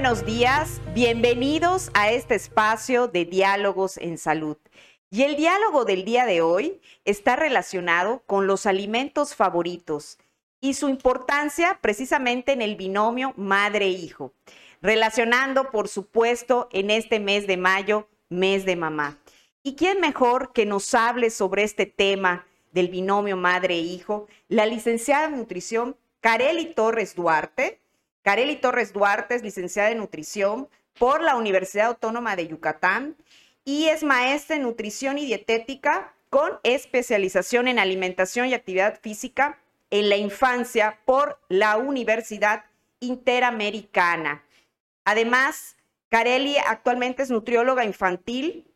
Buenos días, bienvenidos a este espacio de diálogos en salud. Y el diálogo del día de hoy está relacionado con los alimentos favoritos y su importancia precisamente en el binomio madre-hijo, relacionando por supuesto en este mes de mayo, mes de mamá. ¿Y quién mejor que nos hable sobre este tema del binomio madre-hijo? La licenciada en nutrición Carely Torres Duarte, Carely Torres Duarte es licenciada en nutrición por la Universidad Autónoma de Yucatán y es maestra en nutrición y dietética con especialización en alimentación y actividad física en la infancia por la Universidad Interamericana. Además, Carely actualmente es nutrióloga infantil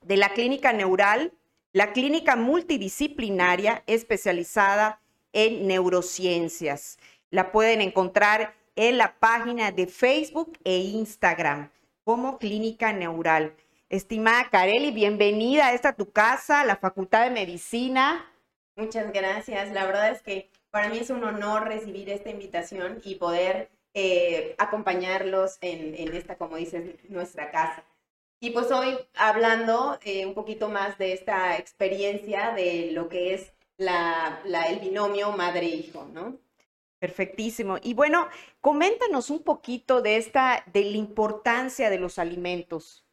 de la Clínica Neural, la clínica multidisciplinaria especializada en neurociencias. La pueden encontrar en la página de Facebook e Instagram como Clínica Neural. Estimada Carely, bienvenida a esta tu casa, la Facultad de Medicina. Muchas gracias. La verdad es que para mí es un honor recibir esta invitación y poder eh, acompañarlos en, esta, como dices, nuestra casa. Y pues hoy hablando eh, un poquito más de esta experiencia de lo que es la, el binomio madre-hijo, ¿no? Perfectísimo. Y bueno, coméntanos un poquito de esta, de la importancia de los alimentos.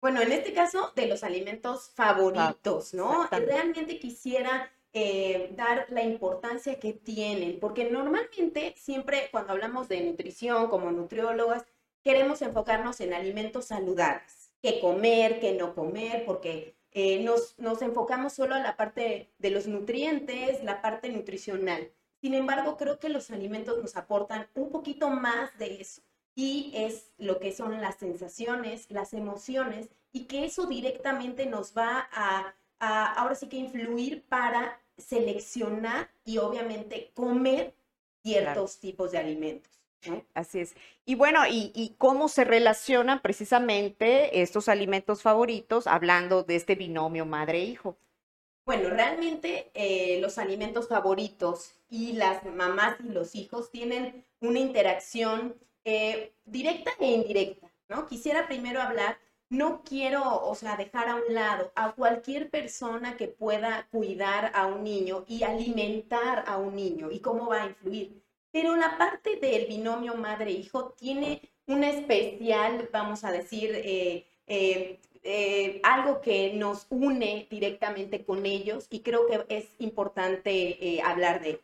Bueno, en este caso, de los alimentos favoritos, ¿no? Realmente quisiera eh, dar la importancia que tienen, porque normalmente siempre cuando hablamos de nutrición como nutriólogas, queremos enfocarnos en alimentos saludables, qué comer, qué no comer, porque eh, nos, nos enfocamos solo a la parte de los nutrientes, la parte nutricional. Sin embargo, creo que los alimentos nos aportan un poquito más de eso y es lo que son las sensaciones, las emociones y que eso directamente nos va a, ahora sí que influir para seleccionar y obviamente comer ciertos tipos de alimentos. Así es. Y bueno, y, cómo se relacionan precisamente estos alimentos favoritos hablando de este binomio madre-hijo? Bueno, realmente eh, los alimentos favoritos y las mamás y los hijos tienen una interacción eh, directa e indirecta, ¿no? Quisiera primero hablar, no quiero, o sea, dejar a un lado a cualquier persona que pueda cuidar a un niño y alimentar a un niño y cómo va a influir. Pero la parte del binomio madre-hijo tiene una especial, vamos a decir, eh, eh, algo que nos une directamente con ellos y creo que es importante eh, hablar de.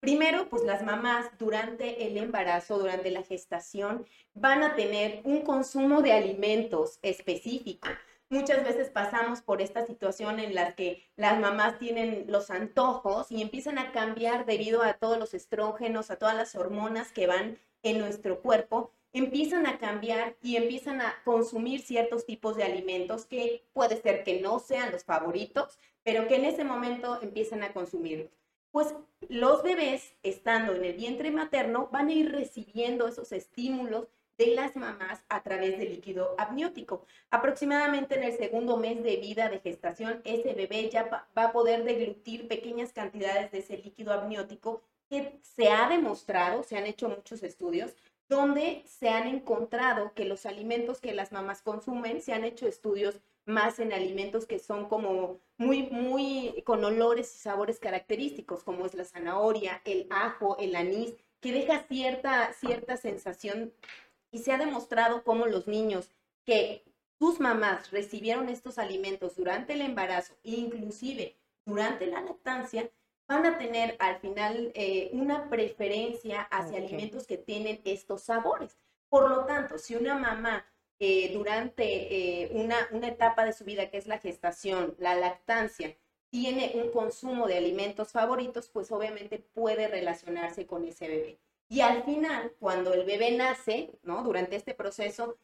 Primero, pues las mamás durante el embarazo, durante la gestación, van a tener un consumo de alimentos específico. Muchas veces pasamos por esta situación en la que las mamás tienen los antojos y empiezan a cambiar debido a todos los estrógenos, a todas las hormonas que van en nuestro cuerpo empiezan a cambiar y empiezan a consumir ciertos tipos de alimentos que puede ser que no sean los favoritos, pero que en ese momento empiezan a consumir. Pues los bebés, estando en el vientre materno, van a ir recibiendo esos estímulos de las mamás a través del líquido amniótico. Aproximadamente en el segundo mes de vida de gestación, ese bebé ya va a poder deglutir pequeñas cantidades de ese líquido amniótico que se ha demostrado, se han hecho muchos estudios, donde se han encontrado que los alimentos que las mamás consumen, se han hecho estudios más en alimentos que son como muy, muy con olores y sabores característicos, como es la zanahoria, el ajo, el anís, que deja cierta, cierta sensación. Y se ha demostrado cómo los niños que sus mamás recibieron estos alimentos durante el embarazo, inclusive durante la lactancia, van a tener al final eh, una preferencia hacia alimentos que tienen estos sabores. Por lo tanto, si una mamá eh, durante eh, una, una etapa de su vida, que es la gestación, la lactancia, tiene un consumo de alimentos favoritos, pues obviamente puede relacionarse con ese bebé. Y al final, cuando el bebé nace, ¿no? Durante este proceso,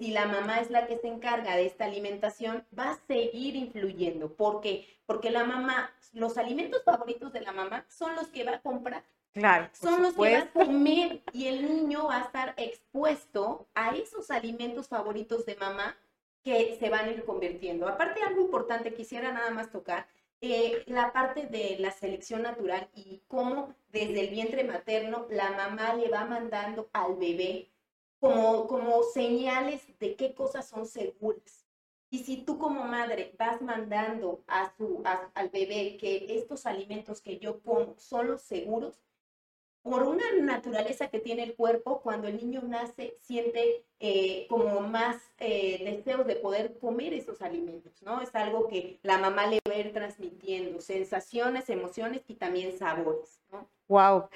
si la mamá es la que se encarga de esta alimentación, va a seguir influyendo. ¿Por qué? Porque la mamá, los alimentos favoritos de la mamá son los que va a comprar. Claro. Son los que va a comer y el niño va a estar expuesto a esos alimentos favoritos de mamá que se van a ir convirtiendo. Aparte, algo importante, quisiera nada más tocar, eh, la parte de la selección natural y cómo desde el vientre materno la mamá le va mandando al bebé como, como señales de qué cosas son seguras. Y si tú como madre vas mandando a su, al bebé que estos alimentos que yo como son los seguros, por una naturaleza que tiene el cuerpo, cuando el niño nace, siente eh, como más eh, deseos de poder comer esos alimentos, ¿no? Es algo que la mamá le va a ir transmitiendo, sensaciones, emociones y también sabores. Wow.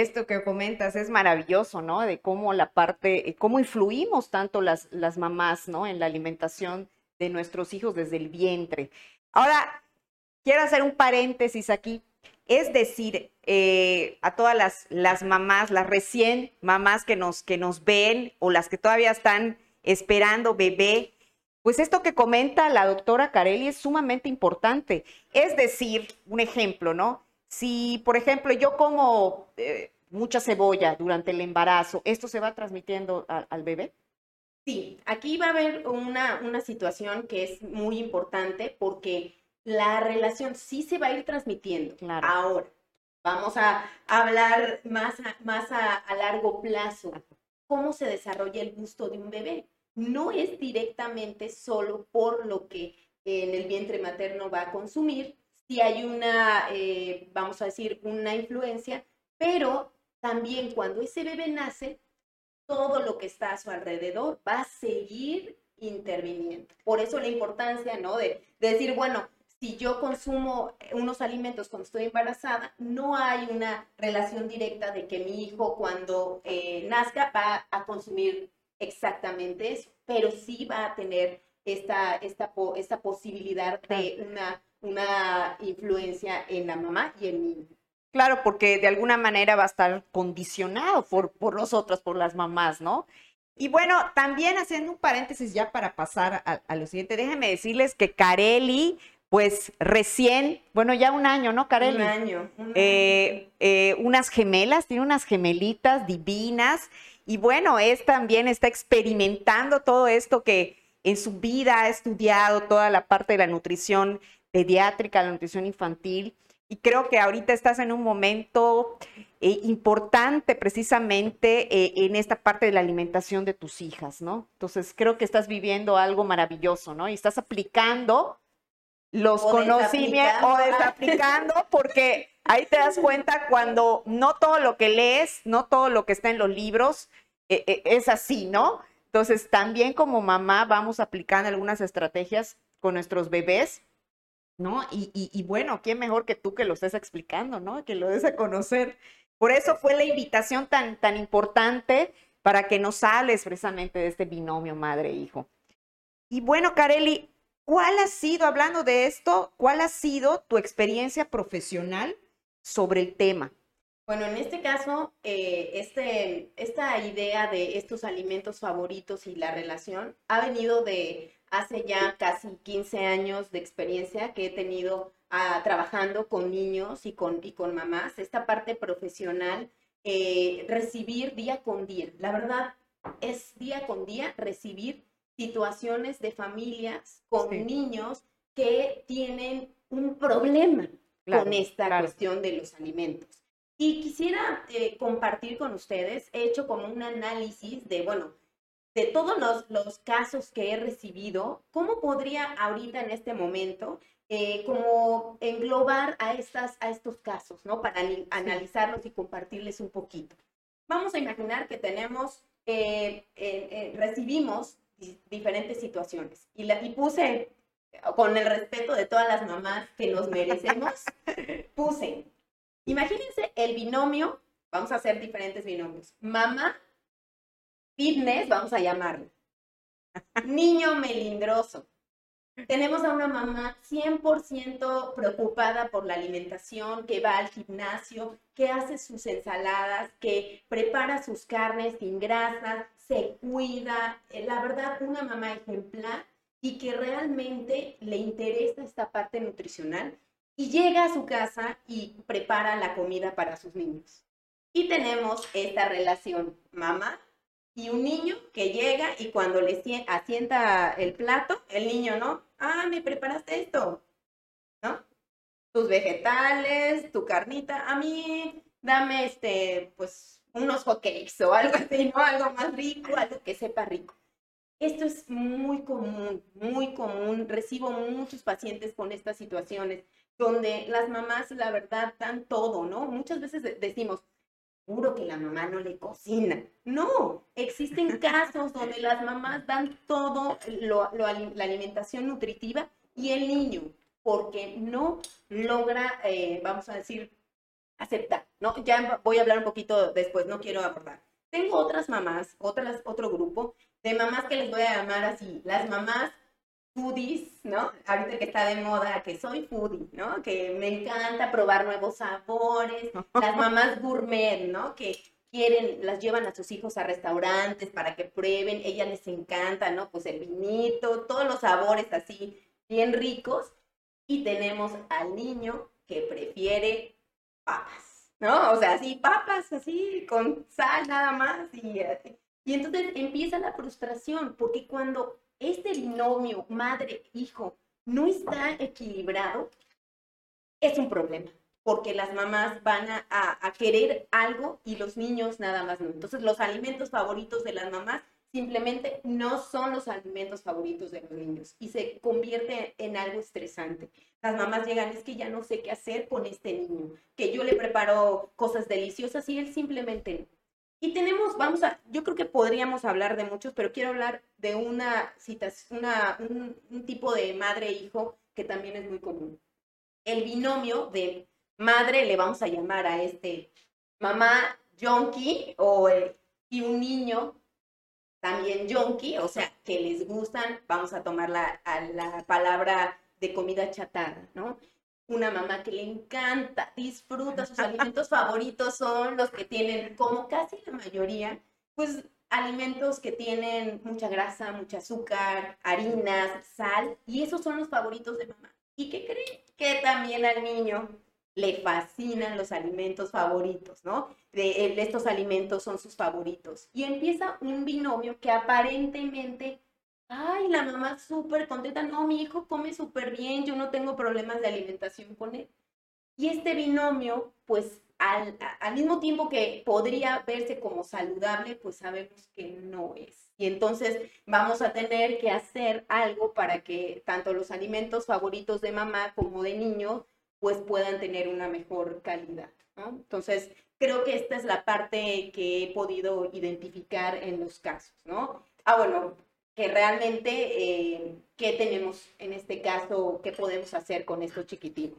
Esto que comentas es maravilloso, ¿no? De cómo la parte, cómo influimos tanto las, las mamás, ¿no? En la alimentación de nuestros hijos desde el vientre. Ahora, quiero hacer un paréntesis aquí es decir, eh, a todas las, las, mamás, las recién mamás que nos, que nos ven o las que todavía están esperando bebé, pues esto que comenta la doctora Carelli es sumamente importante. Es decir, un ejemplo, ¿no? Si, por ejemplo, yo como eh, mucha cebolla durante el embarazo, ¿esto se va transmitiendo al bebé? Sí, aquí va a haber una, una situación que es muy importante porque la relación sí se va a ir transmitiendo. Ahora, vamos a hablar más, a, más a, largo plazo. ¿Cómo se desarrolla el gusto de un bebé? No es directamente solo por lo que en el vientre materno va a consumir, si hay una, eh, vamos a decir, una influencia, pero también cuando ese bebé nace, todo lo que está a su alrededor va a seguir interviniendo. Por eso la importancia, ¿no? De, de decir, bueno, si yo consumo unos alimentos cuando estoy embarazada, no hay una relación directa de que mi hijo cuando eh, nazca va a consumir exactamente eso, pero sí va a tener esta, esta, esta posibilidad de una, una influencia en la mamá y el niño. Claro, porque de alguna manera va a estar condicionado por, por nosotros, por las mamás, ¿no? Y bueno, también haciendo un paréntesis ya para pasar a, a lo siguiente, déjenme decirles que Carelli pues recién, bueno, ya un año, ¿no, Kareli? Un año. Eh, eh, unas gemelas, tiene unas gemelitas divinas y bueno, es también está experimentando todo esto que en su vida ha estudiado, toda la parte de la nutrición pediátrica, la nutrición infantil. Y creo que ahorita estás en un momento eh, importante precisamente en esta parte de la alimentación de tus hijas, ¿no? Entonces creo que estás viviendo algo maravilloso, ¿no? Y estás aplicando los conocimientos o desaplicando, porque ahí te das cuenta cuando no todo lo que lees, no todo lo que está en los libros eh, eh, es así, ¿no? Entonces, también como mamá vamos aplicando algunas estrategias con nuestros bebés, ¿no? Y, y, bueno, ¿quién mejor que tú que lo estés explicando, ¿no? Que lo des a conocer. Por eso fue la invitación tan, tan importante para que nos hables precisamente de este binomio madre-hijo. Y bueno, Kareli, ¿Cuál ha sido, hablando de esto, cuál ha sido tu experiencia profesional sobre el tema? Bueno, en este caso, eh, este, esta idea de estos alimentos favoritos y la relación ha venido de hace ya casi 15 años de experiencia que he tenido ah, trabajando con niños y con, y con mamás. Esta parte profesional, eh, recibir día con día. La verdad es día con día recibir situaciones de familias con niños que tienen un problema con esta cuestión de los alimentos. Y quisiera eh, compartir con ustedes, he hecho como un análisis de, bueno, de todos los, los casos que he recibido, ¿cómo podría ahorita en este momento eh, como englobar a, estas, a estos casos, ¿no? Para analizarlos y compartirles un poquito. Vamos a imaginar que tenemos, eh, recibimos diferentes situaciones. Y, la, y puse, con el respeto de todas las mamás que nos merecemos, puse, imagínense el binomio, vamos a hacer diferentes binomios, mamá, fitness, vamos a llamarlo, niño melindroso. Tenemos a una mamá 100% preocupada por la alimentación, que va al gimnasio, que hace sus ensaladas, que prepara sus carnes sin grasas, se cuida, eh, la verdad, una mamá ejemplar y que realmente le interesa esta parte nutricional y llega a su casa y prepara la comida para sus niños. Y tenemos esta relación mamá y un niño que llega y cuando le asienta el plato, el niño no, ah, me preparaste esto, ¿no? Tus vegetales, tu carnita, a mí dame este, pues, unos hotcakes o algo así, ¿no? Algo más rico, algo que sepa rico. Esto es muy común, muy común. Recibo muchos pacientes con estas situaciones donde las mamás, la verdad, dan todo, ¿no? Muchas veces decimos, seguro que la mamá no le cocina. No, existen casos donde las mamás dan todo la alimentación nutritiva y el niño, porque no logra, eh, vamos a decir, aceptar, ¿no? Ya voy a hablar un poquito después, no quiero abordar. Tengo otras mamás, otras, otro grupo de mamás que les voy a llamar así, las mamás foodies, ¿no? Ahorita que está de moda, que soy foodie, ¿no? Que me encanta probar nuevos sabores, las mamás gourmet, ¿no? Que quieren, las llevan a sus hijos a restaurantes para que prueben, ellas les encanta, ¿no? Pues el vinito, todos los sabores así bien ricos. Y tenemos al niño que prefiere papas, ¿no? O sea, así papas, así, con sal nada más y Y entonces empieza la frustración, porque cuando este binomio madre-hijo no está equilibrado, es un problema, porque las mamás van a, querer algo y los niños nada más no. Entonces los alimentos favoritos de las mamás simplemente no son los alimentos favoritos de los niños y se convierte en algo estresante. Las mamás llegan, es que ya no sé qué hacer con este niño, que yo le preparo cosas deliciosas y él simplemente no. Y tenemos, vamos a, yo creo que podríamos hablar de muchos, pero quiero hablar de una situación, una, un, tipo de madre-hijo que también es muy común. El binomio de madre, le vamos a llamar a este mamá junkie o y un niño también junkie, o sea, que les gustan, vamos a tomar la, la palabra de comida chatarra, ¿no? Una mamá que le encanta, disfruta, sus alimentos favoritos son los que tienen, como casi la mayoría, pues alimentos que tienen mucha grasa, mucho azúcar, harinas, sal, y esos son los favoritos de mamá. ¿Y qué creen? Que también al niño le fascinan los alimentos favoritos, ¿no? De, estos alimentos son sus favoritos. Y empieza un binomio que aparentemente Ay, la mamá súper contenta. No, mi hijo come súper bien, yo no tengo problemas de alimentación con él. Y este binomio, pues al, mismo tiempo que podría verse como saludable, pues sabemos que no es. Y entonces vamos a tener que hacer algo para que tanto los alimentos favoritos de mamá como de niño, pues puedan tener una mejor calidad. Entonces, creo que esta es la parte que he podido identificar en los casos, ¿no? Ah, bueno, que realmente eh, qué tenemos en este caso, qué podemos hacer con estos chiquitinos.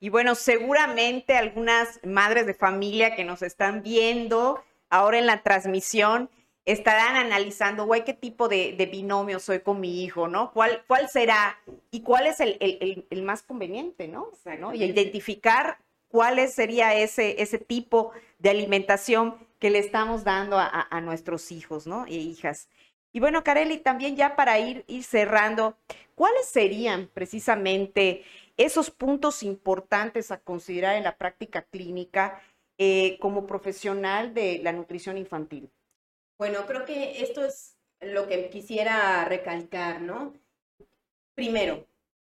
Y bueno, seguramente algunas madres de familia que nos están viendo ahora en la transmisión estarán analizando, güey, qué tipo de, binomio soy con mi hijo, ¿no? ¿Cuál, cuál será y cuál es el, más conveniente, ¿no? Y identificar cuál sería ese, ese tipo de alimentación que le estamos dando a, a nuestros hijos, ¿no? E hijas. Y bueno, Kareli, también ya para ir, ir cerrando, ¿cuáles serían precisamente esos puntos importantes a considerar en la práctica clínica eh, como profesional de la nutrición infantil? Bueno, creo que esto es lo que quisiera recalcar, ¿no? Primero,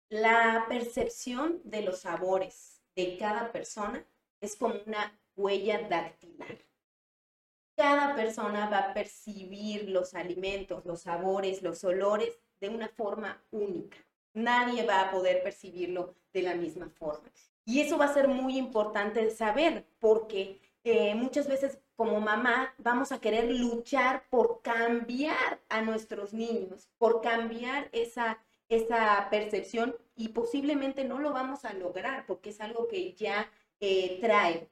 la percepción de los sabores de cada persona es como una huella dactilar cada persona va a percibir los alimentos, los sabores, los olores de una forma única. Nadie va a poder percibirlo de la misma forma. Y eso va a ser muy importante saber porque eh, muchas veces como mamá vamos a querer luchar por cambiar a nuestros niños, por cambiar esa, esa percepción y posiblemente no lo vamos a lograr porque es algo que ya eh, trae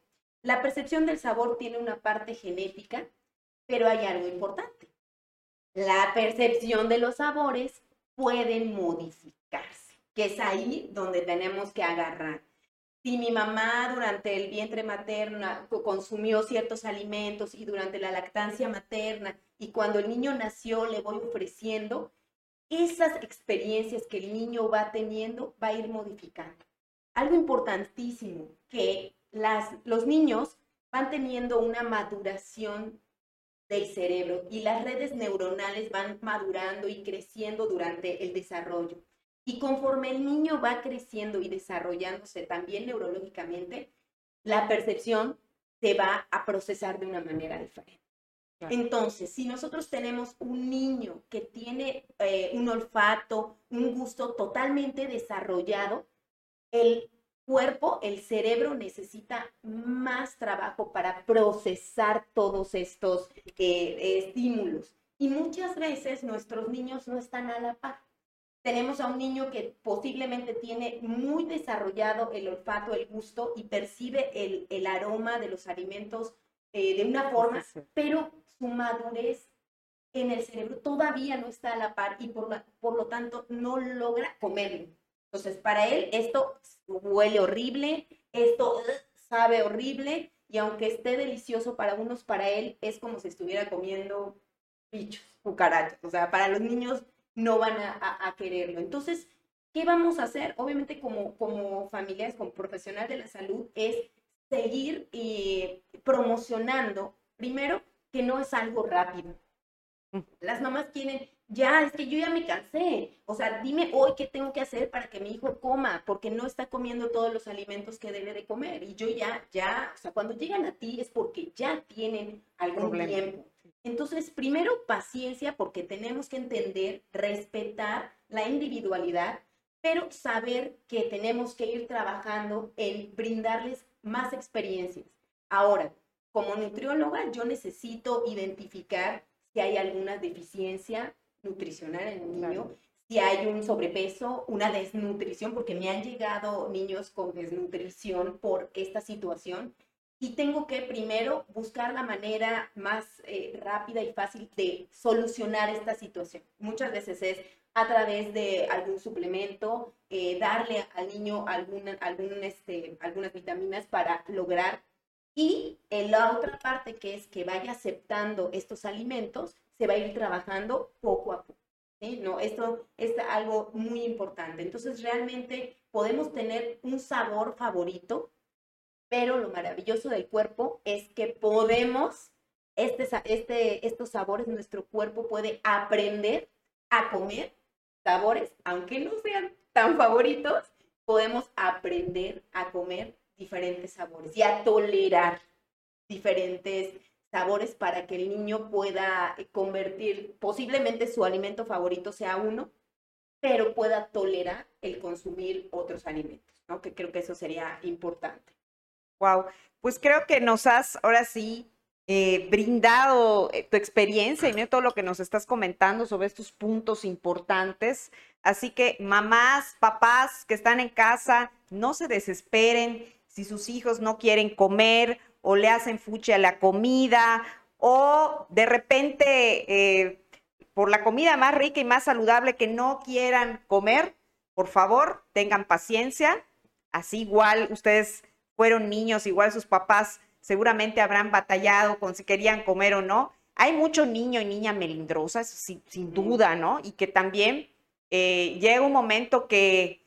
la percepción del sabor tiene una parte genética, pero hay algo importante. La percepción de los sabores puede modificarse, que es ahí donde tenemos que agarrar. Si mi mamá durante el vientre materno consumió ciertos alimentos y durante la lactancia materna y cuando el niño nació le voy ofreciendo, esas experiencias que el niño va teniendo va a ir modificando. Algo importantísimo que los niños van teniendo una maduración del cerebro y las redes neuronales van madurando y creciendo durante el desarrollo. Y conforme el niño va creciendo y desarrollándose también neurológicamente, la percepción se va a procesar de una manera diferente. Entonces, si nosotros tenemos un niño que tiene eh, un olfato, un gusto totalmente desarrollado, el cuerpo, el cerebro necesita más trabajo para procesar todos estos eh, estímulos. Y muchas veces nuestros niños no están a la par. Tenemos a un niño que posiblemente tiene muy desarrollado el olfato, el gusto y percibe el, aroma de los alimentos eh, de una forma, pero su madurez en el cerebro todavía no está a la par y por, por lo tanto no logra comerlo. Entonces, para él esto huele horrible, esto sabe horrible y aunque esté delicioso para unos, para él es como si estuviera comiendo bichos, cucarachas. O sea, para los niños no van a, quererlo. Entonces, ¿qué vamos a hacer? Obviamente como, como familias, como profesional de la salud, es seguir eh, promocionando, primero, que no es algo rápido. Mm. Las mamás quieren, ya, es que yo ya me cansé. O sea, dime hoy qué tengo que hacer para que mi hijo coma, porque no está comiendo todos los alimentos que debe de comer. Y yo ya, ya, o sea, cuando llegan a ti es porque ya tienen algún tiempo. Entonces, primero paciencia porque tenemos que entender, respetar la individualidad, pero saber que tenemos que ir trabajando en brindarles más experiencias. Ahora, como nutrióloga, yo necesito identificar si hay alguna deficiencia nutricional en el niño, si hay un sobrepeso, una desnutrición, porque me han llegado niños con desnutrición por esta situación y tengo que primero buscar la manera más eh, rápida y fácil de solucionar esta situación. Muchas veces es a través de algún suplemento, eh, darle al niño algún, este, algunas vitaminas para lograr. Y en la otra parte que es que vaya aceptando estos alimentos, se va a ir trabajando poco a poco. No, esto es algo muy importante. Entonces, realmente podemos tener un sabor favorito, pero lo maravilloso del cuerpo es que podemos, este, este, estos sabores, nuestro cuerpo puede aprender a comer sabores, aunque no sean tan favoritos, podemos aprender a comer diferentes sabores y a tolerar diferentes sabores para que el niño pueda convertir, posiblemente su alimento favorito sea uno, pero pueda tolerar el consumir otros alimentos, ¿no? Que creo que eso sería importante. Wow, pues creo que nos has ahora sí eh, brindado eh, tu experiencia y todo lo que nos estás comentando sobre estos puntos importantes. Así que mamás, papás que están en casa, no se desesperen si sus hijos no quieren comer o le hacen fuche a la comida o de repente eh, por la comida más rica y más saludable que no quieran comer, por favor, tengan paciencia. Así igual ustedes fueron niños, igual sus papás seguramente habrán batallado con si querían comer o no. Hay mucho niño y niña melindrosa, sin, duda, ¿no? Y que también eh, llega un momento que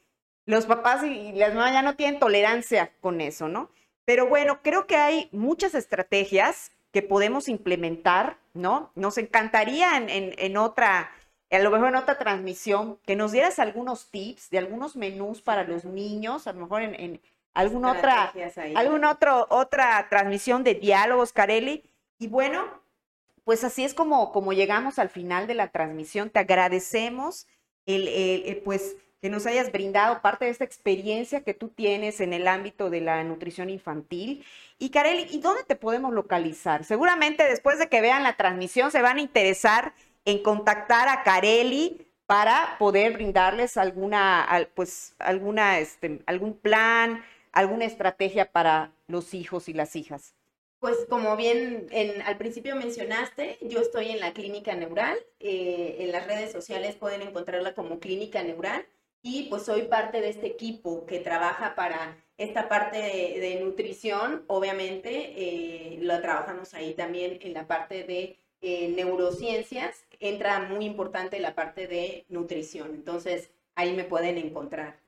los papás y las mamás ya no tienen tolerancia con eso, ¿no? Pero bueno, creo que hay muchas estrategias que podemos implementar, ¿no? Nos encantaría en, otra, a lo mejor en otra transmisión, que nos dieras algunos tips de algunos menús para los niños, a lo mejor en alguna otra, alguna otro, otra transmisión de diálogos, Carelli. Y bueno, pues así es como, como llegamos al final de la transmisión. Te agradecemos el, pues que nos hayas brindado parte de esta experiencia que tú tienes en el ámbito de la nutrición infantil. Y Carelli, ¿y dónde te podemos localizar? Seguramente después de que vean la transmisión se van a interesar en contactar a Carelli para poder brindarles alguna, pues, alguna, este, algún plan, alguna estrategia para los hijos y las hijas? Pues como bien al principio mencionaste, yo estoy en la clínica neural, eh, en las redes sociales pueden encontrarla como clínica neural y pues soy parte de este equipo que trabaja para esta parte de, nutrición, obviamente eh, lo trabajamos ahí también en la parte de eh, neurociencias, entra muy importante la parte de nutrición, entonces ahí me pueden encontrar.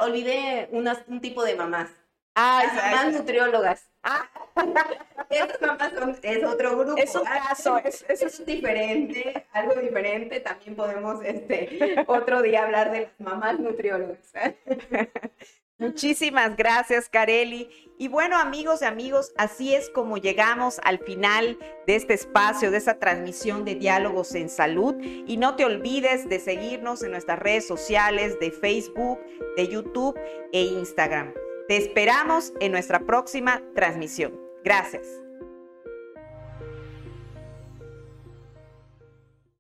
Olvidé un tipo de mamás. Ah, Las mamás nutriólogas. Ah. Esas mamás son, es otro grupo. Es un caso, es, es, diferente, algo diferente. También podemos este, otro día hablar de las mamás nutriólogas. Muchísimas gracias, Careli. Y bueno, amigos y amigos, así es como llegamos al final de este espacio, de esta transmisión de diálogos en salud. Y no te olvides de seguirnos en nuestras redes sociales de Facebook, de YouTube e Instagram. Te esperamos en nuestra próxima transmisión. Gracias.